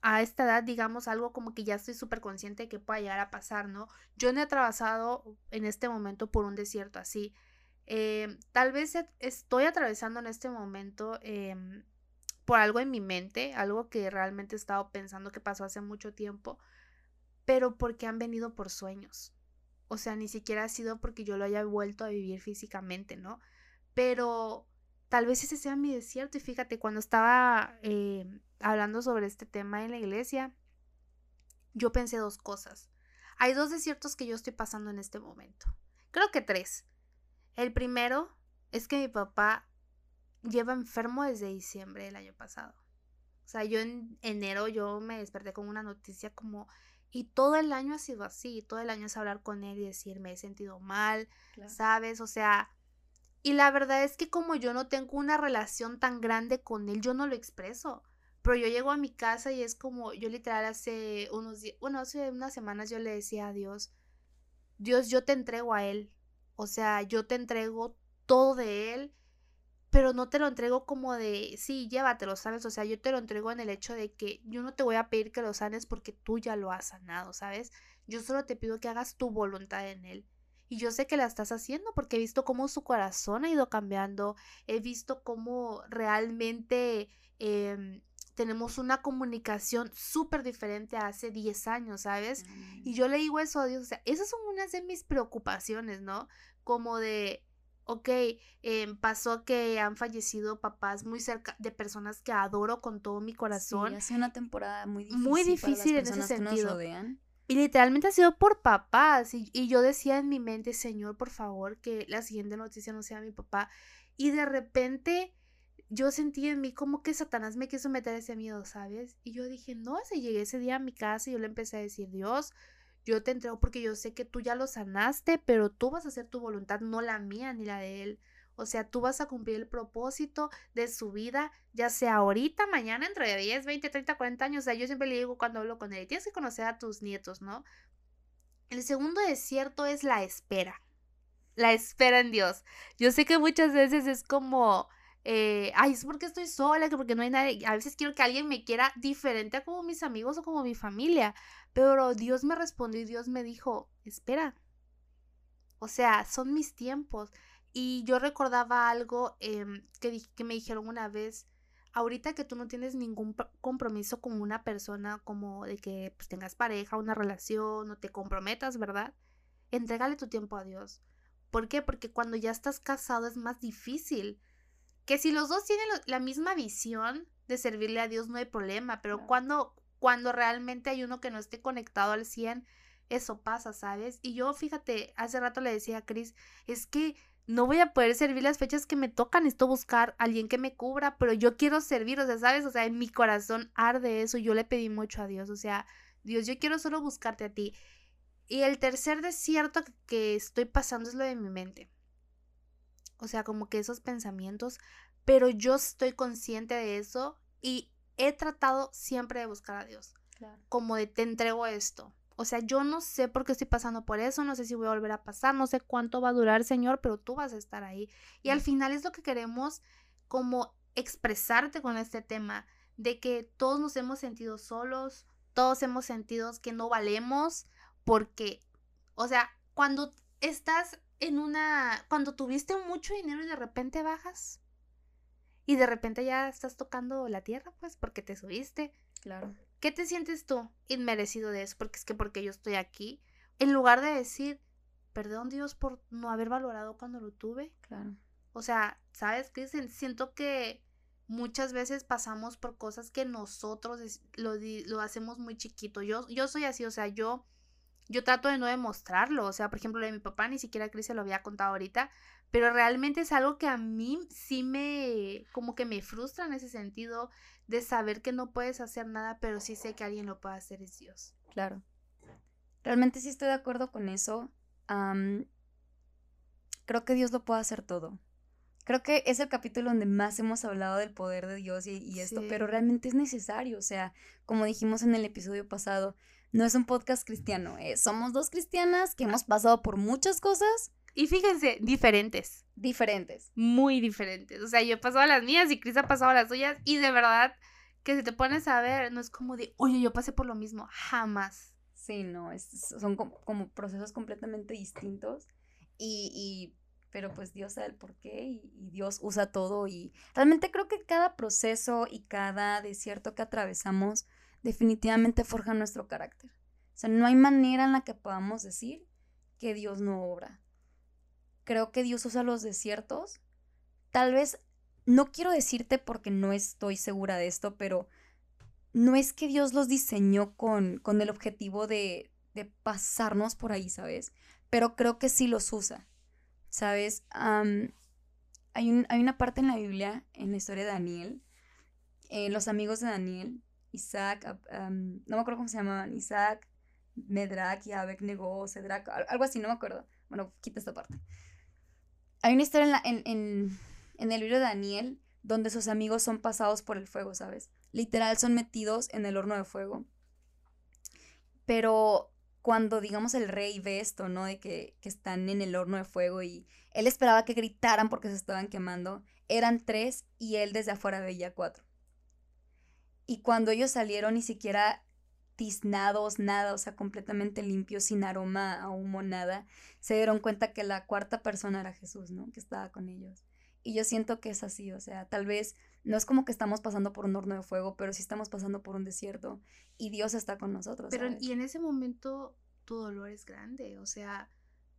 Speaker 1: a esta edad, digamos, algo como que ya estoy súper consciente de que pueda llegar a pasar, ¿no? Yo no he atravesado en este momento por un desierto así. Eh, tal vez estoy atravesando en este momento em, por algo en mi mente, algo que realmente he estado pensando que pasó hace mucho tiempo, pero porque han venido por sueños. O sea, ni siquiera ha sido porque yo lo haya vuelto a vivir físicamente, ¿no? Pero tal vez ese sea mi desierto. Y fíjate, cuando estaba eh, hablando sobre este tema en la iglesia, yo pensé dos cosas. Hay dos desiertos que yo estoy pasando en este momento. Creo que tres. El primero es que mi papá lleva enfermo desde diciembre del año pasado. O sea, yo en enero yo me desperté con una noticia como y todo el año ha sido así, todo el año es hablar con él y decir me he sentido mal, ¿sabes? O sea, y la verdad es que como yo no tengo una relación tan grande con él, yo no lo expreso. Pero yo llego a mi casa y es como, yo literal hace unos días, bueno, hace unas semanas yo le decía a Dios, Dios, yo te entrego a él. O sea, yo te entrego todo de él, pero no te lo entrego como de, sí, llévatelo, ¿sabes? O sea, yo te lo entrego en el hecho de que yo no te voy a pedir que lo sanes porque tú ya lo has sanado, ¿sabes? Yo solo te pido que hagas tu voluntad en él. Y yo sé que la estás haciendo porque he visto cómo su corazón ha ido cambiando, he visto cómo realmente em, tenemos una comunicación súper diferente a hace 10 años, ¿sabes? Y mm. yo le digo eso a Dios, o sea, esas son unas de mis preocupaciones, ¿no? Como de, ok, em, pasó que han fallecido papás muy cerca de personas que adoro con todo mi corazón. Sí,
Speaker 2: hace una temporada muy difícil.
Speaker 1: Muy difícil en ese sentido. Y literalmente ha sido por papás. Y, yo decía en mi mente, Señor, por favor, que la siguiente noticia no sea mi papá. Y de repente yo sentí en mí como que Satanás me quiso meter ese miedo, ¿sabes? Y yo dije, no, si llegué ese día a mi casa y yo le empecé a decir, Dios, yo te entrego porque yo sé que tú ya lo sanaste, pero tú vas a hacer tu voluntad, no la mía ni la de él. O sea, tú vas a cumplir el propósito de su vida, ya sea ahorita, mañana, entre de 10, 20, 30, 40 años. O sea, yo siempre le digo cuando hablo con él, tienes que conocer a tus nietos, ¿no? El segundo desierto es la espera. La espera en Dios. Yo sé que muchas veces es como, eh, ay, es porque estoy sola, que porque no hay nadie. A veces quiero que alguien me quiera diferente a como mis amigos o como mi familia. Pero Dios me respondió y Dios me dijo, espera. O sea, son mis tiempos. Y yo recordaba algo em, que, que me dijeron una vez, ahorita que tú no tienes ningún compromiso con una persona, como de que pues, tengas pareja, una relación, o te comprometas, ¿verdad? Entrégale tu tiempo a Dios. ¿Por qué? Porque cuando ya estás casado es más difícil. Que si los dos tienen la misma visión de servirle a Dios no hay problema, pero cuando, cuando realmente hay uno que no esté conectado al 100, eso pasa, ¿sabes? Y yo, fíjate, hace rato le decía a Cris, es que no voy a poder servir las fechas que me tocan, esto buscar a alguien que me cubra, pero yo quiero servir, o sea, ¿sabes? O sea, en mi corazón arde eso, yo le pedí mucho a Dios, o sea, Dios, yo quiero solo buscarte a ti. Y el tercer desierto que estoy pasando es lo de mi mente. O sea, como que esos pensamientos, pero yo estoy consciente de eso y he tratado siempre de buscar a Dios. Como de te entrego esto, o sea, yo no sé por qué estoy pasando por eso, no sé si voy a volver a pasar, no sé cuánto va a durar, Señor, pero tú vas a estar ahí. Y al final es lo que queremos como expresarte con este tema, de que todos nos hemos sentido solos, todos hemos sentido que no valemos, porque, o sea, cuando estás en una, cuando tuviste mucho dinero y de repente bajas, y de repente ya estás tocando la tierra, pues, porque te subiste.
Speaker 2: Claro.
Speaker 1: ¿Qué te sientes tú inmerecido de eso? Porque es que porque yo estoy aquí. En lugar de decir, perdón Dios por no haber valorado cuando lo tuve.
Speaker 2: Claro.
Speaker 1: O sea, ¿sabes qué? Siento que muchas veces pasamos por cosas que nosotros lo, lo hacemos muy chiquito. Yo, yo soy así, o sea, yo, yo trato de no demostrarlo. O sea, por ejemplo, lo de mi papá, ni siquiera Cris se lo había contado ahorita. Pero realmente es algo que a mí sí me, como que me frustra en ese sentido de saber que no puedes hacer nada, pero sí sé que alguien lo puede hacer, es Dios.
Speaker 2: Claro. Realmente sí estoy de acuerdo con eso. creo que Dios lo puede hacer todo. Creo que es el capítulo donde más hemos hablado del poder de Dios y, esto, pero realmente es necesario. O sea, como dijimos en el episodio pasado, no es un podcast cristiano. Eh, somos dos cristianas que hemos pasado por muchas cosas.
Speaker 1: Y fíjense, diferentes.
Speaker 2: Diferentes.
Speaker 1: Muy diferentes. O sea, yo he pasado las mías y Cris ha pasado las suyas. Y de verdad, que si te pones a ver, no es como de, oye, yo pasé por lo mismo. Jamás.
Speaker 2: Sí, no, es, son como, procesos completamente distintos. Y, pero pues Dios sabe el por qué y, y, Dios usa todo. Y realmente creo que cada proceso y cada desierto que atravesamos definitivamente forja nuestro carácter. O sea, no hay manera en la que podamos decir que Dios no obra creo que Dios usa los desiertos. Tal vez, no quiero decirte porque no estoy segura de esto, pero no es que Dios los diseñó con, con el objetivo de, de, pasarnos por ahí, ¿sabes? Pero creo que sí los usa, ¿sabes? hay, hay, una parte en la Biblia, en la historia de Daniel, eh, los amigos de Daniel, Isaac, no me acuerdo cómo se llamaban, Isaac, Medrak y Abednego, Cedrak, algo así, no me acuerdo. Bueno, quita esta parte. Hay una historia en, en, en, el libro de Daniel donde sus amigos son pasados por el fuego, ¿sabes? Literal son metidos en el horno de fuego. Pero cuando, digamos, el rey ve esto, ¿no? De que, que, están en el horno de fuego y él esperaba que gritaran porque se estaban quemando. Eran tres y él desde afuera veía cuatro. Y cuando ellos salieron, ni siquiera tiznados, nada, o sea, completamente limpios, sin aroma a humo, nada, se dieron cuenta que la cuarta persona era Jesús, ¿no? Que estaba con ellos. Y yo siento que es así, o sea, tal vez no es como que estamos pasando por un horno de fuego, pero sí estamos pasando por un desierto y Dios está con nosotros.
Speaker 1: Pero y en ese momento tu dolor es grande, o sea,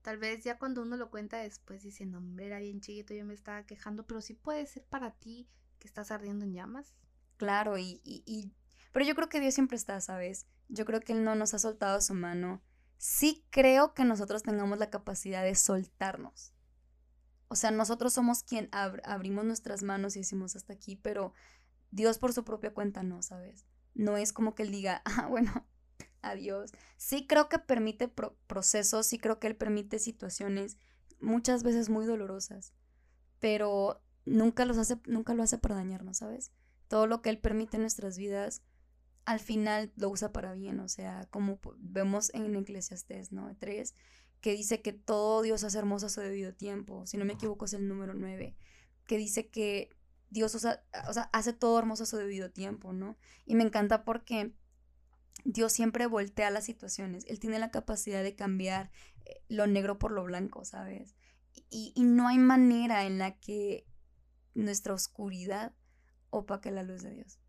Speaker 1: tal vez ya cuando uno lo cuenta después dice, no, hombre, era bien chiquito, yo me estaba quejando, pero sí puede ser para ti que estás ardiendo en llamas.
Speaker 2: Claro, y, y, y pero yo creo que Dios siempre está, ¿sabes? Yo creo que Él no nos ha soltado su mano. Sí creo que nosotros tengamos la capacidad de soltarnos. O sea, nosotros somos quien abrimos nuestras manos y decimos hasta aquí, pero Dios por su propia cuenta no, ¿sabes? No es como que Él diga, [LAUGHS] ah, bueno, adiós. Sí creo que permite procesos, sí creo que Él permite situaciones muchas veces muy dolorosas, pero nunca, los hace, nunca lo hace para dañarnos, ¿sabes? Todo lo que Él permite en nuestras vidas al final lo usa para bien, o sea, como vemos en Eclesiastes, ¿no? 3, que dice que todo Dios hace hermoso a su debido tiempo, si no me equivoco es el número 9, que dice que Dios usa, o sea, hace todo hermoso a su debido tiempo, ¿no? Y me encanta porque Dios siempre voltea las situaciones. Él tiene la capacidad de cambiar eh, lo negro por lo blanco, ¿sabes? Y, y no hay manera en la que nuestra oscuridad opaque la luz de Dios.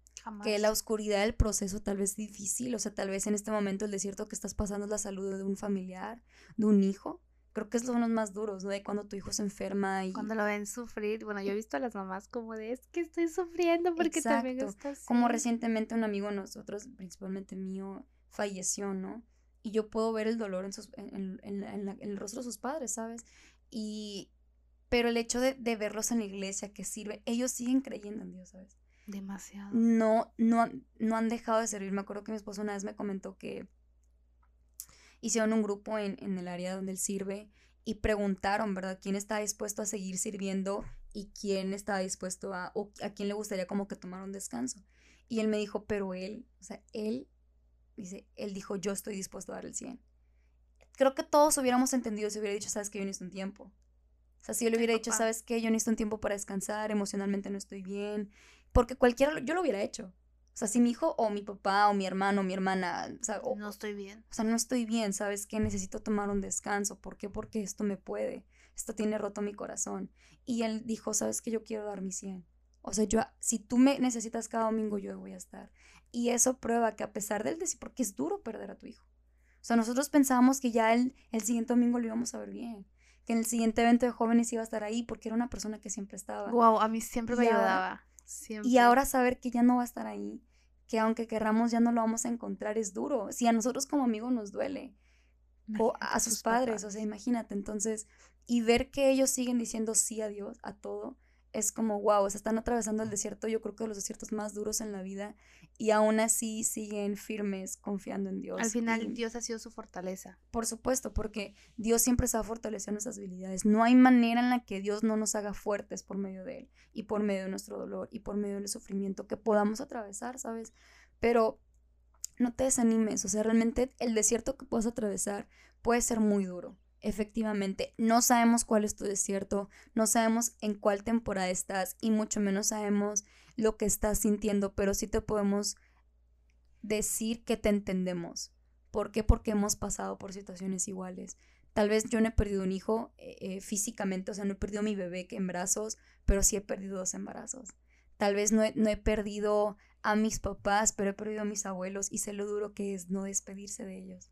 Speaker 2: Que la oscuridad del proceso tal vez difícil, o sea, tal vez en este momento el desierto que estás pasando es la salud de un familiar, de un hijo. Creo que es los más duros, ¿no? De cuando tu hijo se enferma y...
Speaker 1: Cuando lo ven sufrir. Bueno, yo he visto a las mamás como de, es que estoy sufriendo porque también estás...
Speaker 2: Como recientemente un amigo de nosotros, principalmente mío, falleció, ¿no? Y yo puedo ver el dolor en, sus, en, en, en el rostro de sus padres, ¿sabes? Y... Pero el hecho de, de verlos en la iglesia que sirve, ellos siguen creyendo en Dios, ¿sabes?
Speaker 1: Demasiado.
Speaker 2: No, no, no han dejado de servir. Me acuerdo que mi esposo una vez me comentó que hicieron un grupo en, en el área donde él sirve y preguntaron, ¿verdad? ¿Quién está dispuesto a seguir sirviendo y quién está dispuesto a, o a quién le gustaría como que tomar un descanso? Y él me dijo, pero él, o sea, él, dice, él dijo, yo estoy dispuesto a dar el 100. Creo que todos hubiéramos entendido si hubiera dicho, sabes que yo necesito un tiempo. O sea, si yo le hubiera dicho, sabes que yo necesito un tiempo para descansar, emocionalmente no estoy bien, porque cualquiera, yo lo hubiera hecho. O sea, si mi hijo o mi papá o mi hermano o mi hermana, o sea,
Speaker 1: no estoy bien.
Speaker 2: O sea, no estoy bien, ¿sabes qué? Necesito tomar un descanso. ¿Por qué? Porque esto me puede. Esto tiene roto mi corazón. Y él dijo, ¿sabes qué? Yo quiero dar mi 100. O sea, yo, si tú me necesitas cada domingo, yo voy a estar. Y eso prueba que a pesar del decir, porque es duro perder a tu hijo. O sea, nosotros pensábamos que ya el, el siguiente domingo lo íbamos a ver bien que en el siguiente evento de jóvenes iba a estar ahí porque era una persona que siempre estaba.
Speaker 1: Wow, a mí siempre me ayudaba.
Speaker 2: Y ahora saber que ya no va a estar ahí, que aunque querramos ya no lo vamos a encontrar es duro. Si a nosotros como amigos nos duele, o a sus, padres, o sea, imagínate, entonces, y ver que ellos siguen diciendo sí a Dios, a todo, es como, wow, o sea, están atravesando el desierto, yo creo que los desiertos más duros en la vida, y aún así siguen firmes confiando en Dios.
Speaker 1: Al final, Dios ha sido su fortaleza.
Speaker 2: Por supuesto, porque Dios siempre se ha fortalecido nuestras habilidades. No hay manera en la que Dios no nos haga fuertes por medio de Él, y por medio de nuestro dolor, y por medio del sufrimiento que podamos atravesar, ¿sabes? Pero no te desanimes, o sea, realmente el desierto que puedas atravesar puede ser muy duro efectivamente, no sabemos cuál es tu desierto, no sabemos en cuál temporada estás y mucho menos sabemos lo que estás sintiendo, pero sí te podemos decir que te entendemos. ¿Por qué? Porque hemos pasado por situaciones iguales. Tal vez yo no he perdido un hijo eh, eh, físicamente, o sea, no he perdido a mi bebé en brazos, pero sí he perdido dos embarazos. Tal vez no he, no he perdido a mis papás, pero he perdido a mis abuelos y sé lo duro que es no despedirse de ellos.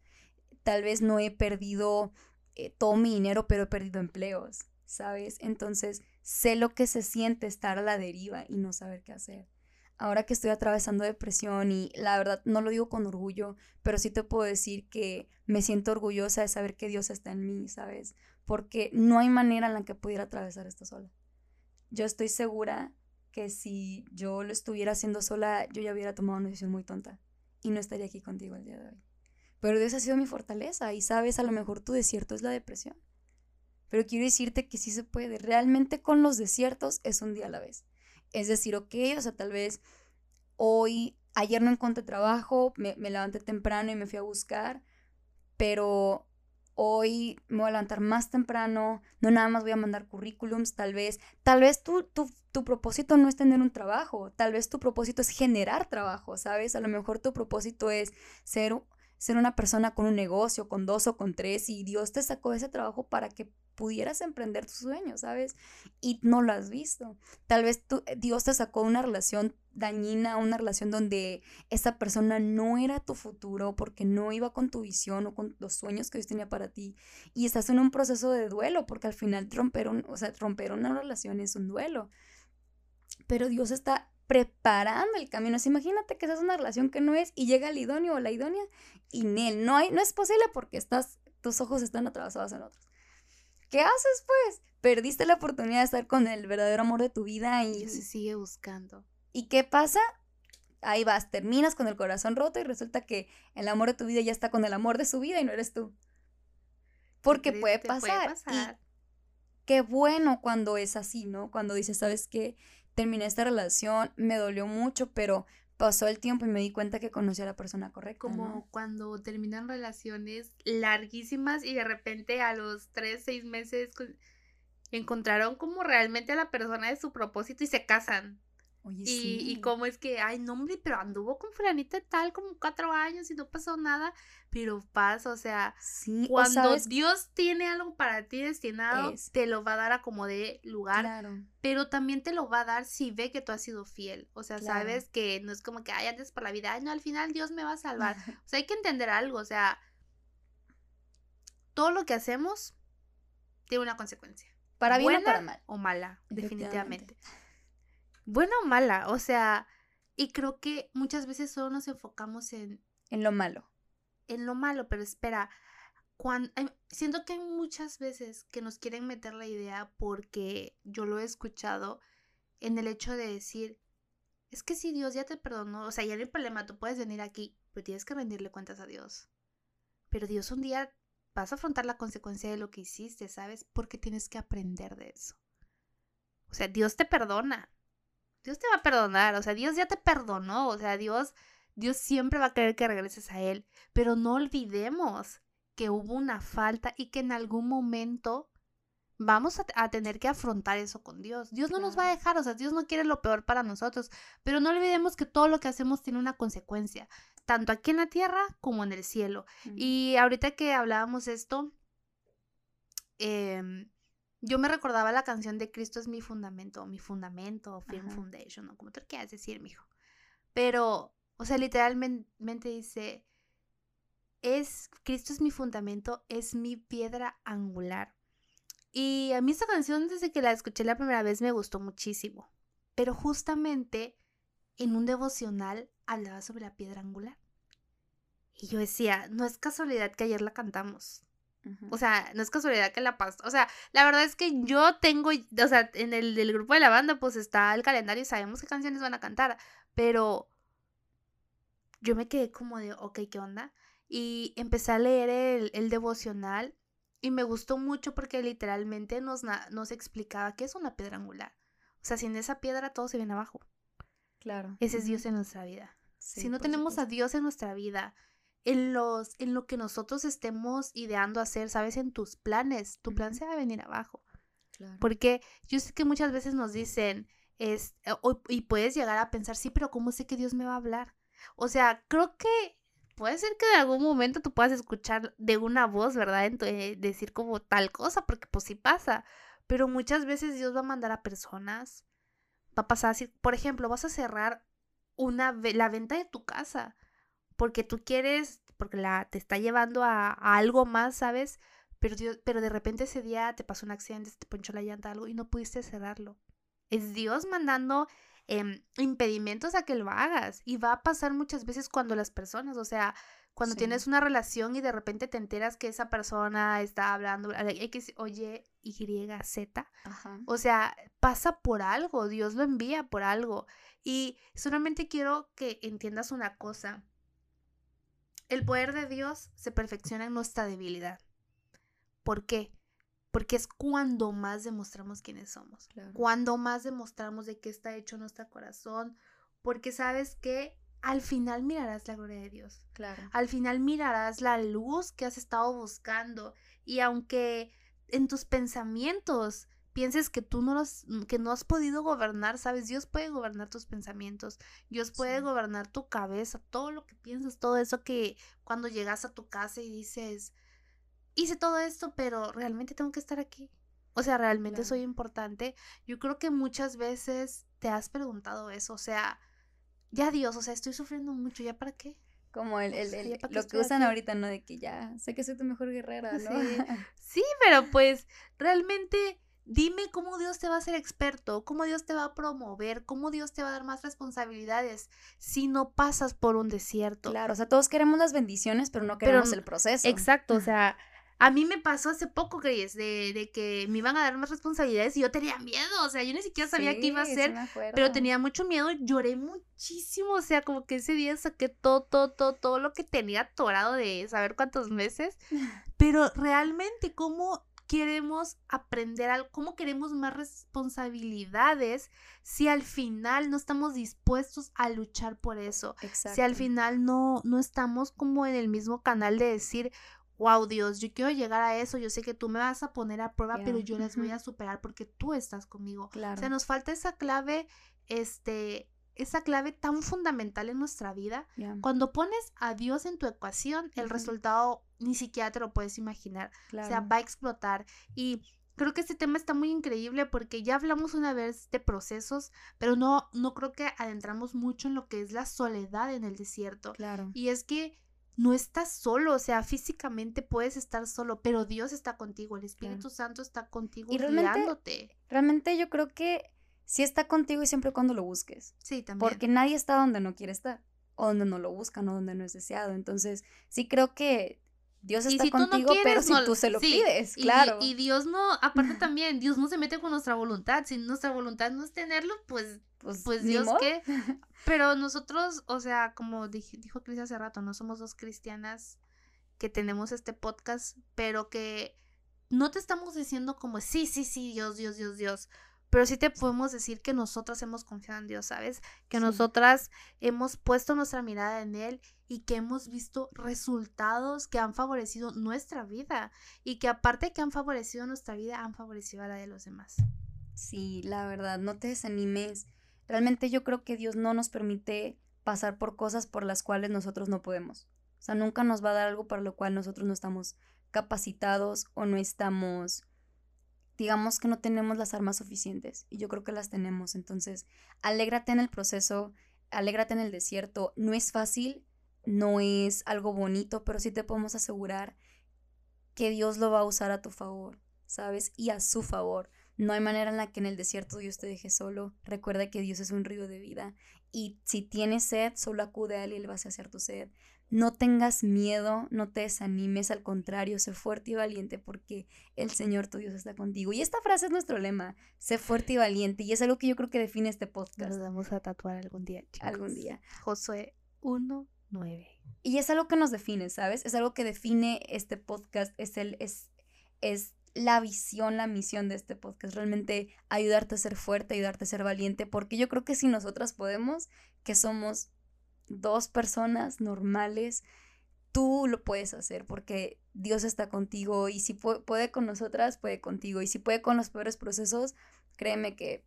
Speaker 2: Tal vez no he perdido eh, todo mi dinero, pero he perdido empleos, ¿sabes? Entonces sé lo que se siente estar a la deriva y no saber qué hacer. Ahora que estoy atravesando depresión y la verdad no lo digo con orgullo, pero sí te puedo decir que me siento orgullosa de saber que Dios está en mí, ¿sabes? Porque no hay manera en la que pudiera atravesar esto sola. Yo estoy segura que si yo lo estuviera haciendo sola, yo ya hubiera tomado una decisión muy tonta y no estaría aquí contigo el día de hoy. Pero Dios ha sido mi fortaleza y sabes, a lo mejor tu desierto es la depresión. Pero quiero decirte que sí se puede. Realmente con los desiertos es un día a la vez. Es decir, ok, o sea, tal vez hoy, ayer no encontré trabajo, me, levanté temprano y me fui a buscar, pero hoy me voy a levantar más temprano, no nada más voy a mandar currículums, tal vez, tal vez tu, tu, tu, propósito no es tener un trabajo, tal vez tu propósito es generar trabajo, ¿sabes? A lo mejor tu propósito es ser ser una persona con un negocio, con dos o con tres, y Dios te sacó ese trabajo para que pudieras emprender tus sueños, ¿sabes? Y no lo has visto. Tal vez eh, Dios te sacó una relación dañina, una relación donde esa persona no era tu futuro porque no iba con tu visión o con los sueños que Dios tenía para ti. Y estás en un proceso de duelo porque al final romper, o sea, romper una relación es un duelo. Pero Dios está preparando el camino. imagínate que esa es una relación que no es y llega el idóneo o la idónea y él no hay, no es posible porque estás, tus ojos están atravesados en otros. ¿Qué haces pues? Perdiste la oportunidad de estar con el verdadero amor de tu vida y...
Speaker 1: se sigue buscando.
Speaker 2: ¿Y qué pasa? Ahí vas, terminas con el corazón roto y resulta que el amor de tu vida ya está con el amor de su vida y no eres tú. Porque puede pasar. Y qué bueno cuando es así, ¿no? Cuando dices, ¿sabes qué? Terminé esta relación, me dolió mucho, pero pasó el tiempo y me di cuenta que conocí a la persona correcta.
Speaker 1: Como cuando terminan relaciones larguísimas y de repente a los tres, seis meses encontraron como realmente a la persona de su propósito y se casan. Oye, y, y cómo es que, ay, no, hombre, pero anduvo con fulanita tal como cuatro años y no pasó nada, pero pasa, o sea, cuando Dios tiene algo para ti destinado, te lo va a dar a como de lugar, pero también te lo va a dar si ve que tú has sido fiel, o sea, sabes que no es como que, ay, antes por la vida, ay, no, al final Dios me va a salvar, [LAUGHS] o sea, hay que entender algo, o sea, todo lo que hacemos tiene una consecuencia. Para bien o para mal. O mala, definitivamente buena o mala, o sea, y creo que muchas veces solo nos enfocamos en...
Speaker 2: En lo malo.
Speaker 1: En lo malo, pero espera, cuando, siento que hay muchas veces que nos quieren meter la idea porque yo lo he escuchado en el hecho de decir, es que si Dios ya te perdonó, o sea, ya no hay problema, tú puedes venir aquí, pero tienes que rendirle cuentas a Dios. Pero Dios un día vas a afrontar la consecuencia de lo que hiciste, ¿sabes? Porque tienes que aprender de eso. O sea, Dios te perdona, Dios te va a perdonar, o sea, Dios ya te perdonó, o sea, Dios, Dios siempre va a querer que regreses a Él, pero no olvidemos que hubo una falta y que en algún momento vamos a, tener que afrontar eso con Dios. Dios no nos va a dejar, o sea, Dios no quiere lo peor para nosotros, pero no olvidemos que todo lo que hacemos tiene una consecuencia, tanto aquí en la tierra como en el cielo. Y ahorita que hablábamos esto, eh, yo me recordaba la canción de Cristo es mi fundamento, mi fundamento, Firm Foundation, o como tú quieras decir, mijo. Pero, o sea, literalmente dice, es, Cristo es mi fundamento, es mi piedra angular. Y a mí esta canción, desde que la escuché la primera vez, me gustó muchísimo. Pero justamente en un devocional hablaba sobre la piedra angular. Y yo decía, no es casualidad que ayer la cantamos. O sea, no es casualidad que la pasó. O sea, la verdad es que yo tengo, o sea, en el del grupo de la banda, pues está el calendario y sabemos qué canciones van a cantar. Pero yo me quedé como de, ok, ¿qué onda? Y empecé a leer el, el devocional y me gustó mucho porque literalmente nos, nos explicaba qué es una piedra angular. O sea, sin esa piedra todo se viene abajo. Claro. Ese es Dios en nuestra vida. si no tenemos a Dios en nuestra vida, en los en lo que nosotros estemos ideando hacer, sabes, en tus planes, tu plan se va a venir abajo. Porque yo sé que muchas veces nos dicen es eh, y puedes llegar a pensar, "Sí, pero ¿cómo sé que Dios me va a hablar?" O sea, creo que puede ser que en algún momento tú puedas escuchar de una voz, ¿verdad? En eh, decir como tal cosa, porque pues sí pasa. Pero muchas veces Dios va a mandar a personas. Va a pasar así, por ejemplo, vas a cerrar una la venta de tu casa porque tú quieres, porque la, te está llevando a, algo más, ¿sabes? Pero, pero de repente ese día te pasó un accidente, te ponchó la llanta, algo y no pudiste cerrarlo. Es Dios mandando em, impedimentos a que lo hagas. Y va a pasar muchas veces cuando las personas, o sea, cuando tienes una relación y de repente te enteras que esa persona está hablando X, oye, Y, Z. O sea, pasa por algo, Dios lo envía por algo. Y solamente quiero que entiendas una cosa. El poder de Dios se perfecciona en nuestra debilidad. ¿Por qué? Porque es cuando más demostramos quiénes somos. Cuando más demostramos de qué está hecho nuestro corazón. Porque sabes que al final mirarás la gloria de Dios. Claro. Al final mirarás la luz que has estado buscando. Y aunque en tus pensamientos pienses que tú no, los, mm, que no has podido gobernar, ¿sabes? Dios puede gobernar tus pensamientos, Dios puede gobernar tu cabeza, todo lo que piensas, todo eso que cuando llegas a tu casa y dices, hice todo esto, pero realmente tengo que estar aquí. O sea, realmente soy importante. Yo creo que muchas veces te has preguntado eso, o sea, ya Dios, o sea, estoy sufriendo mucho, ¿ya para qué?
Speaker 2: Como el, el, lo que usan ahorita, ¿no? De que ya sé que soy tu mejor guerrera, ¿no?
Speaker 1: Sí, [LAUGHS] sí pero pues realmente Dime cómo Dios te va a hacer experto, cómo Dios te va a promover, cómo Dios te va a dar más responsabilidades si no pasas por un desierto.
Speaker 2: Claro, o sea, todos queremos las bendiciones, pero no queremos el proceso.
Speaker 1: Exacto, o sea, a mí me pasó hace poco, Grace, de, de, que me iban a dar más responsabilidades y yo tenía miedo, o sea, yo ni siquiera sabía qué iba a hacer, pero tenía mucho miedo, lloré muchísimo, o sea, como que ese día saqué todo, todo, todo, todo lo que tenía atorado de saber cuántos meses, [LAUGHS] pero realmente cómo queremos aprender algo, cómo queremos más responsabilidades si al final no estamos dispuestos a luchar por eso. Si al final no, no estamos como en el mismo canal de decir, wow Dios, yo quiero llegar a eso, yo sé que tú me vas a poner a prueba, pero yo las voy a superar porque tú estás conmigo. O sea, nos falta esa clave este, esa clave tan fundamental en nuestra vida. Cuando pones a Dios en tu ecuación, el resultado ni siquiera te lo puedes imaginar. O sea, va a explotar. Y creo que este tema está muy increíble porque ya hablamos una vez de procesos, pero no, no creo que adentramos mucho en lo que es la soledad en el desierto.
Speaker 2: Claro.
Speaker 1: Y es que no estás solo, o sea, físicamente puedes estar solo, pero Dios está contigo, el Espíritu Santo está contigo
Speaker 2: Y realmente-
Speaker 1: guiándote.
Speaker 2: Realmente yo creo que sí está contigo y siempre y cuando lo busques.
Speaker 1: Sí, también.
Speaker 2: Porque nadie está donde no quiere estar. O donde no lo buscan o donde no es deseado. Entonces, sí creo que Dios está
Speaker 1: si tú no
Speaker 2: contigo, pero
Speaker 1: quieres,
Speaker 2: si
Speaker 1: no-
Speaker 2: tú se lo
Speaker 1: sí,
Speaker 2: pides, claro.
Speaker 1: Y, Dios no, aparte [LAUGHS] también, Dios no se mete con nuestra voluntad. Si nuestra voluntad no es tenerlo, pues,
Speaker 2: pues,
Speaker 1: pues Dios qué. [LAUGHS] Pero nosotros, o sea, como dij- dijo Cris hace rato, no somos dos cristianas que tenemos este podcast, pero que no te estamos diciendo como, sí, sí, sí, Dios, Dios, Dios, Dios. Pero sí te podemos decir que nosotras hemos confiado en Dios, ¿sabes? Que
Speaker 2: Sí.
Speaker 1: nosotras hemos puesto nuestra mirada en Él y que hemos visto resultados que han favorecido nuestra vida y que aparte que han favorecido nuestra vida, han favorecido a la de los demás.
Speaker 2: Sí, la verdad, no te desanimes. Realmente yo creo que Dios no nos permite pasar por cosas por las cuales nosotros no podemos. O sea, nunca nos va a dar algo para lo cual nosotros no estamos capacitados o no estamos, digamos que no tenemos las armas suficientes. Y yo creo que las tenemos. Entonces, alégrate en el proceso, alégrate en el desierto. No es fácil, no es algo bonito, pero sí te podemos asegurar que Dios lo va a usar a tu favor, ¿sabes? Y a su favor. No hay manera en la que en el desierto Dios te deje solo. Recuerda que Dios es un río de vida. Y si tienes sed, solo acude a Él y Él va a saciar tu sed. No tengas miedo, no te desanimes, al contrario, sé fuerte y valiente porque el Señor tu Dios está contigo. Y esta frase es nuestro lema, sé fuerte y valiente. Y es algo que yo creo que define este podcast
Speaker 1: vamos a tatuar algún día,
Speaker 2: algún día.
Speaker 1: Josué 1.9.
Speaker 2: Y es algo que nos define, ¿sabes? Es algo que define este podcast, es, el, es, es la visión, la misión de este podcast, realmente ayudarte a ser fuerte, ayudarte a ser valiente, porque yo creo que si nosotras podemos, que somos dos personas normales, tú lo puedes hacer, porque Dios está contigo y si pu- puede con nosotras, puede contigo, y si puede con los peores procesos, créeme que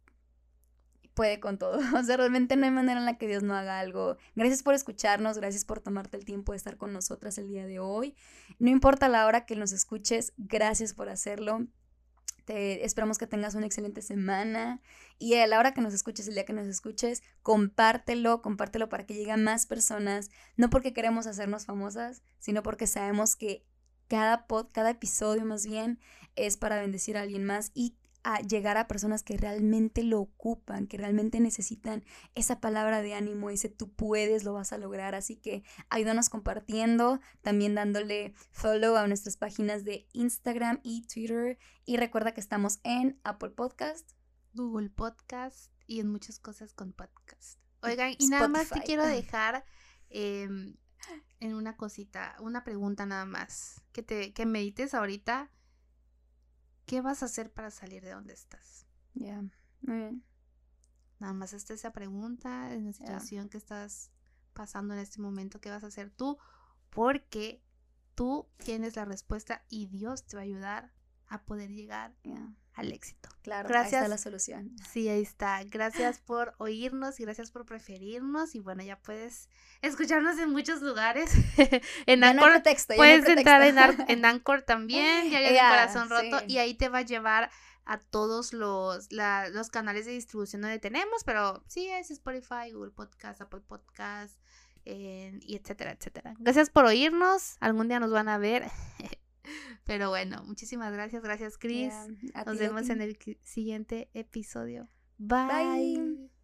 Speaker 2: puede con todo. [LAUGHS] O sea, realmente no hay manera en la que Dios no haga algo. Gracias por escucharnos, gracias por tomarte el tiempo de estar con nosotras el día de hoy. No importa la hora que nos escuches, gracias por hacerlo. Te esperamos que tengas una excelente semana y a la hora que nos escuches, el día que nos escuches, compártelo, compártelo para que llegue a más personas, no porque queremos hacernos famosas, sino porque sabemos que cada pod, cada episodio más bien es para bendecir a alguien más y a llegar a personas que realmente lo ocupan, que realmente necesitan esa palabra de ánimo, ese tú puedes, lo vas a lograr. Así que ayúdanos compartiendo, también dándole follow a nuestras páginas de Instagram y Twitter. Y recuerda que estamos en Apple Podcast.
Speaker 1: Google Podcast y en muchas cosas con podcast. Oigan, y nada más te quiero [LAUGHS] dejar em, en una cosita, una pregunta nada más. Que te que medites ahorita. ¿Qué vas a hacer para salir de donde estás?
Speaker 2: Ya, muy bien.
Speaker 1: Nada más esta esa pregunta, en la situación que estás pasando en este momento, ¿qué vas a hacer tú? Porque tú tienes la respuesta y Dios te va a ayudar a poder llegar al éxito.
Speaker 2: Claro, ahí está
Speaker 1: Gracias.
Speaker 2: la solución.
Speaker 1: Sí, ahí está. Gracias por oírnos y gracias por preferirnos. Y bueno, ya puedes escucharnos en muchos lugares. [LAUGHS] en
Speaker 2: Ya no pretexto, no
Speaker 1: puedes entrar en, en Anchor también, ya [LAUGHS] hay
Speaker 2: Ya,
Speaker 1: corazón roto.
Speaker 2: sí.
Speaker 1: Y ahí te va a llevar a todos los, la- los canales de distribución donde tenemos. Pero sí, es Spotify, Google Podcast, Apple Podcast, eh, y etcétera, etcétera. Gracias por oírnos. Algún día nos van a ver. [LAUGHS] Pero bueno, muchísimas gracias. Gracias, Chris.
Speaker 2: Ya, a
Speaker 1: Nos vemos en el siguiente episodio. Bye.
Speaker 2: Bye.